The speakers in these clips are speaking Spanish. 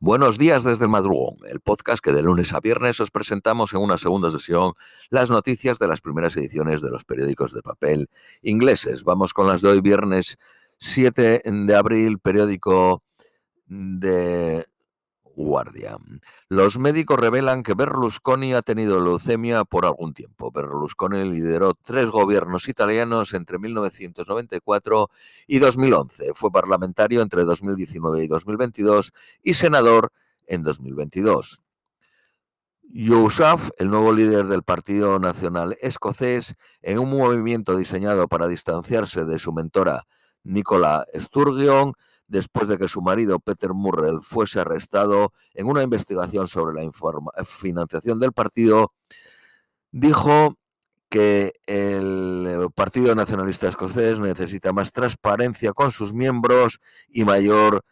Buenos días desde el madrugón, el podcast que de lunes a viernes os presentamos en una segunda sesión las noticias de las primeras ediciones de los periódicos de papel ingleses. Vamos con las de hoy, viernes 7 de abril, periódico de Los médicos revelan que Berlusconi ha tenido leucemia por algún tiempo. Berlusconi lideró tres gobiernos italianos entre 1994 y 2011. Fue parlamentario entre 2019 y 2022 y senador en 2022. Yousaf, el nuevo líder del Partido Nacional Escocés, en un movimiento diseñado para distanciarse de su mentora Nicola Sturgeon, después de que su marido Peter Murrell fuese arrestado en una investigación sobre la financiación del partido, dijo que el Partido Nacionalista Escocés necesita más transparencia con sus miembros y mayor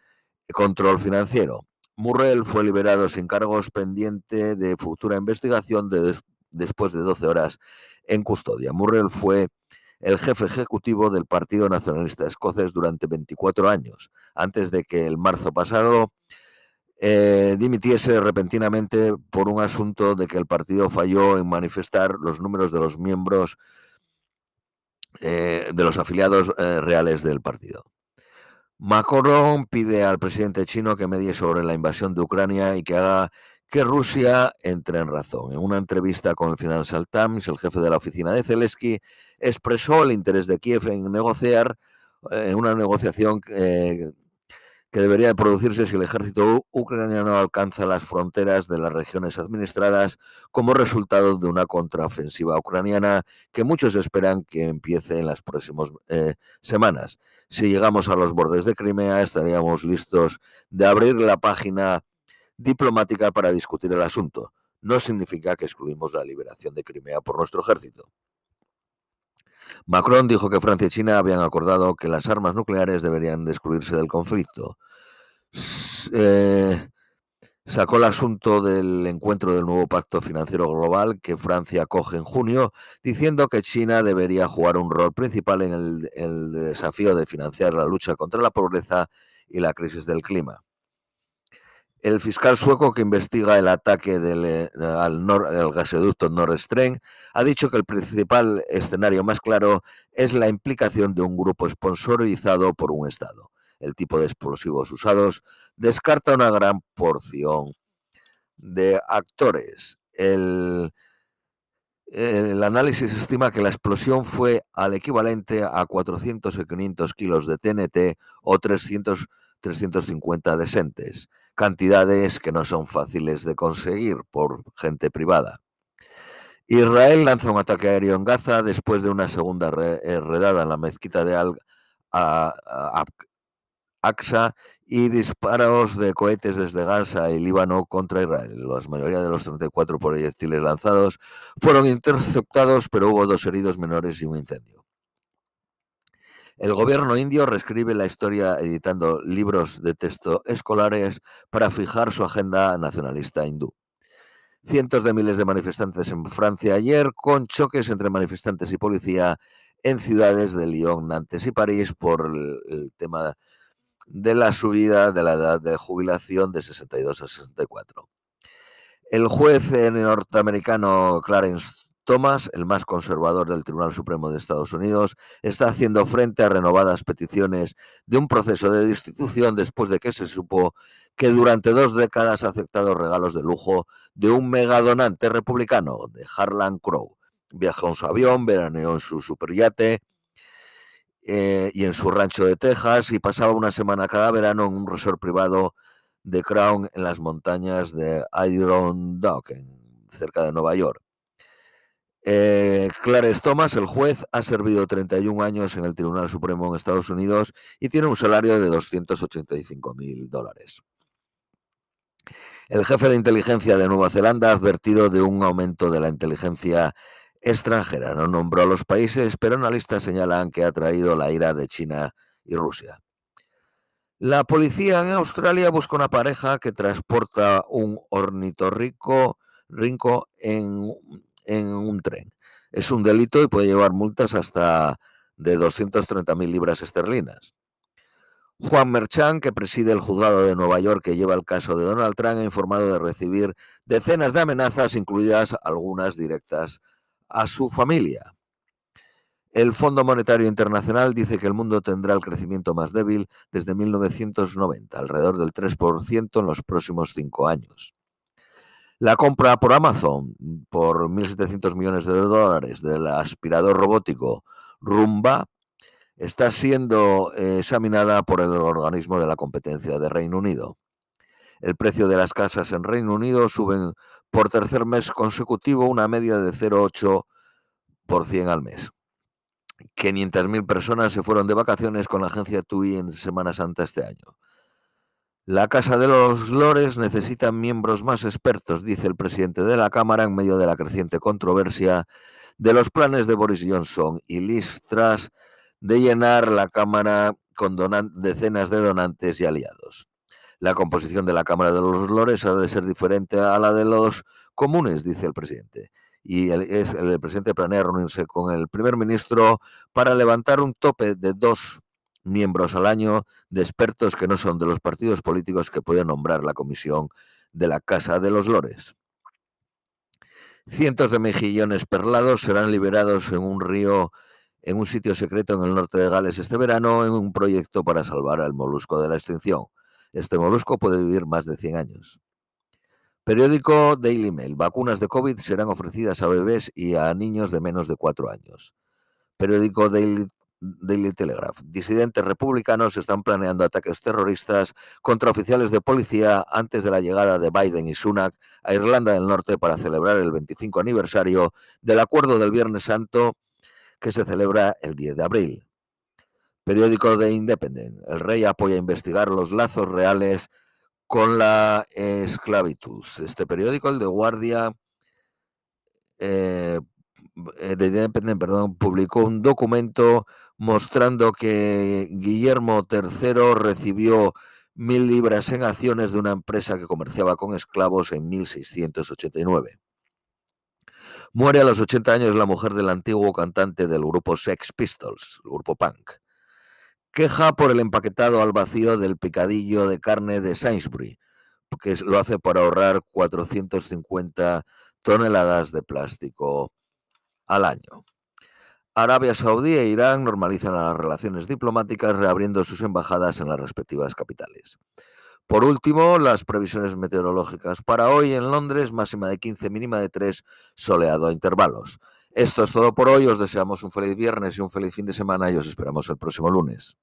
control financiero. Murrell fue liberado sin cargos pendiente de futura investigación después de 12 horas en custodia. Murrell fue el jefe ejecutivo del Partido Nacionalista Escocés durante 24 años, antes de que el marzo pasado eh, dimitiese repentinamente por un asunto de que el partido falló en manifestar los números de los miembros eh, de los afiliados eh, reales del partido. Macron pide al presidente chino que medie sobre la invasión de Ucrania y que haga que Rusia entre en razón. En una entrevista con el Financial Times, el jefe de la oficina de Zelensky expresó el interés de Kiev en negociar, en una negociación que debería producirse si el ejército ucraniano alcanza las fronteras de las regiones administradas como resultado de una contraofensiva ucraniana que muchos esperan que empiece en las próximas eh, semanas. Si llegamos a los bordes de Crimea, estaríamos listos de abrir la página diplomática para discutir el asunto. No significa que excluimos la liberación de Crimea por nuestro ejército. Macron dijo que Francia y China habían acordado que las armas nucleares deberían de excluirse del conflicto. Eh, sacó el asunto del encuentro del nuevo pacto financiero global que Francia acoge en junio, diciendo que China debería jugar un rol principal en el desafío de financiar la lucha contra la pobreza y la crisis del clima. El fiscal sueco que investiga el ataque eh, al, gasoducto Nord Stream ha dicho que el principal escenario más claro es la implicación de un grupo sponsorizado por un Estado. El tipo de explosivos usados descarta una gran porción de actores. El, el análisis estima que la explosión fue al equivalente a 400 o 500 kilos de TNT o 300, 350 de cantidades que no son fáciles de conseguir por gente privada. Israel lanza un ataque aéreo en Gaza después de una segunda redada en la mezquita de Al-Aqsa y disparos de cohetes desde Gaza y Líbano contra Israel. La mayoría de los 34 proyectiles lanzados fueron interceptados, pero hubo dos heridos menores y un incendio. El gobierno indio reescribe la historia editando libros de texto escolares para fijar su agenda nacionalista hindú. Cientos de miles de manifestantes en Francia ayer, con choques entre manifestantes y policía en ciudades de Lyon, Nantes y París por el, tema de la subida de la edad de jubilación de 62 a 64. El juez norteamericano Clarence Thomas, el más conservador del Tribunal Supremo de Estados Unidos, está haciendo frente a renovadas peticiones de un proceso de destitución después de que se supo que durante dos décadas ha aceptado regalos de lujo de un megadonante republicano, de Harlan Crow. Viajó en su avión, veraneó en su superyate eh, y en su rancho de Texas y pasaba una semana cada verano en un resort privado de Crown en las montañas de Adirondack, cerca de Nueva York. Eh, Clarence Thomas, el juez, ha servido 31 años en el Tribunal Supremo en Estados Unidos y tiene un salario de 285 mil dólares. El jefe de inteligencia de Nueva Zelanda ha advertido de un aumento de la inteligencia extranjera. No nombró a los países, pero analistas señalan que ha traído la ira de China y Rusia. La policía en Australia busca una pareja que transporta un ornitorrinco en en un tren. Es un delito y puede llevar multas hasta de 230.000 libras esterlinas. Juan Merchan, que preside el juzgado de Nueva York que lleva el caso de Donald Trump, ha informado de recibir decenas de amenazas, incluidas algunas directas a su familia. El Fondo Monetario Internacional dice que el mundo tendrá el crecimiento más débil desde 1990, alrededor del 3% en los próximos cinco años. La compra por Amazon por 1.700 millones de dólares del aspirador robótico Rumba está siendo examinada por el organismo de la competencia de Reino Unido. El precio de las casas en Reino Unido suben por tercer mes consecutivo una media de 0,8% al mes. 500.000 personas se fueron de vacaciones con la agencia TUI en Semana Santa este año. La Casa de los Lores necesita miembros más expertos, dice el presidente de la Cámara en medio de la creciente controversia de los planes de Boris Johnson y Liz Truss de llenar la Cámara con decenas de donantes y aliados. La composición de la Cámara de los Lores ha de ser diferente a la de los comunes, dice el presidente. Y el, el presidente planea reunirse con el primer ministro para levantar un tope de dos miembros al año de expertos que no son de los partidos políticos que pueden nombrar la comisión de la Casa de los Lores. Cientos de mejillones perlados serán liberados en un río en un sitio secreto en el norte de Gales este verano en un proyecto para salvar al molusco de la extinción. Este molusco puede vivir más de 100 años. Periódico Daily Mail. Vacunas de COVID serán ofrecidas a bebés y a niños de menos de 4 años. Periódico Daily, Daily Telegraph. Disidentes republicanos están planeando ataques terroristas contra oficiales de policía antes de la llegada de Biden y Sunak a Irlanda del Norte para celebrar el 25 aniversario del acuerdo del Viernes Santo que se celebra el 10 de abril. Periódico de Independent. El rey apoya investigar los lazos reales con la esclavitud. Este periódico, el de Guardia, eh, de Independent, perdón, publicó un documento mostrando que Guillermo III recibió mil libras en acciones de una empresa que comerciaba con esclavos en 1689. Muere a los 80 años la mujer del antiguo cantante del grupo Sex Pistols, el grupo punk. Queja por el empaquetado al vacío del picadillo de carne de Sainsbury, que lo hace por ahorrar 450 toneladas de plástico al año. Arabia Saudí e Irán normalizan las relaciones diplomáticas reabriendo sus embajadas en las respectivas capitales. Por último, las previsiones meteorológicas para hoy en Londres, máxima de 15, mínima de 3, soleado a intervalos. Esto es todo por hoy, os deseamos un feliz viernes y un feliz fin de semana y os esperamos el próximo lunes.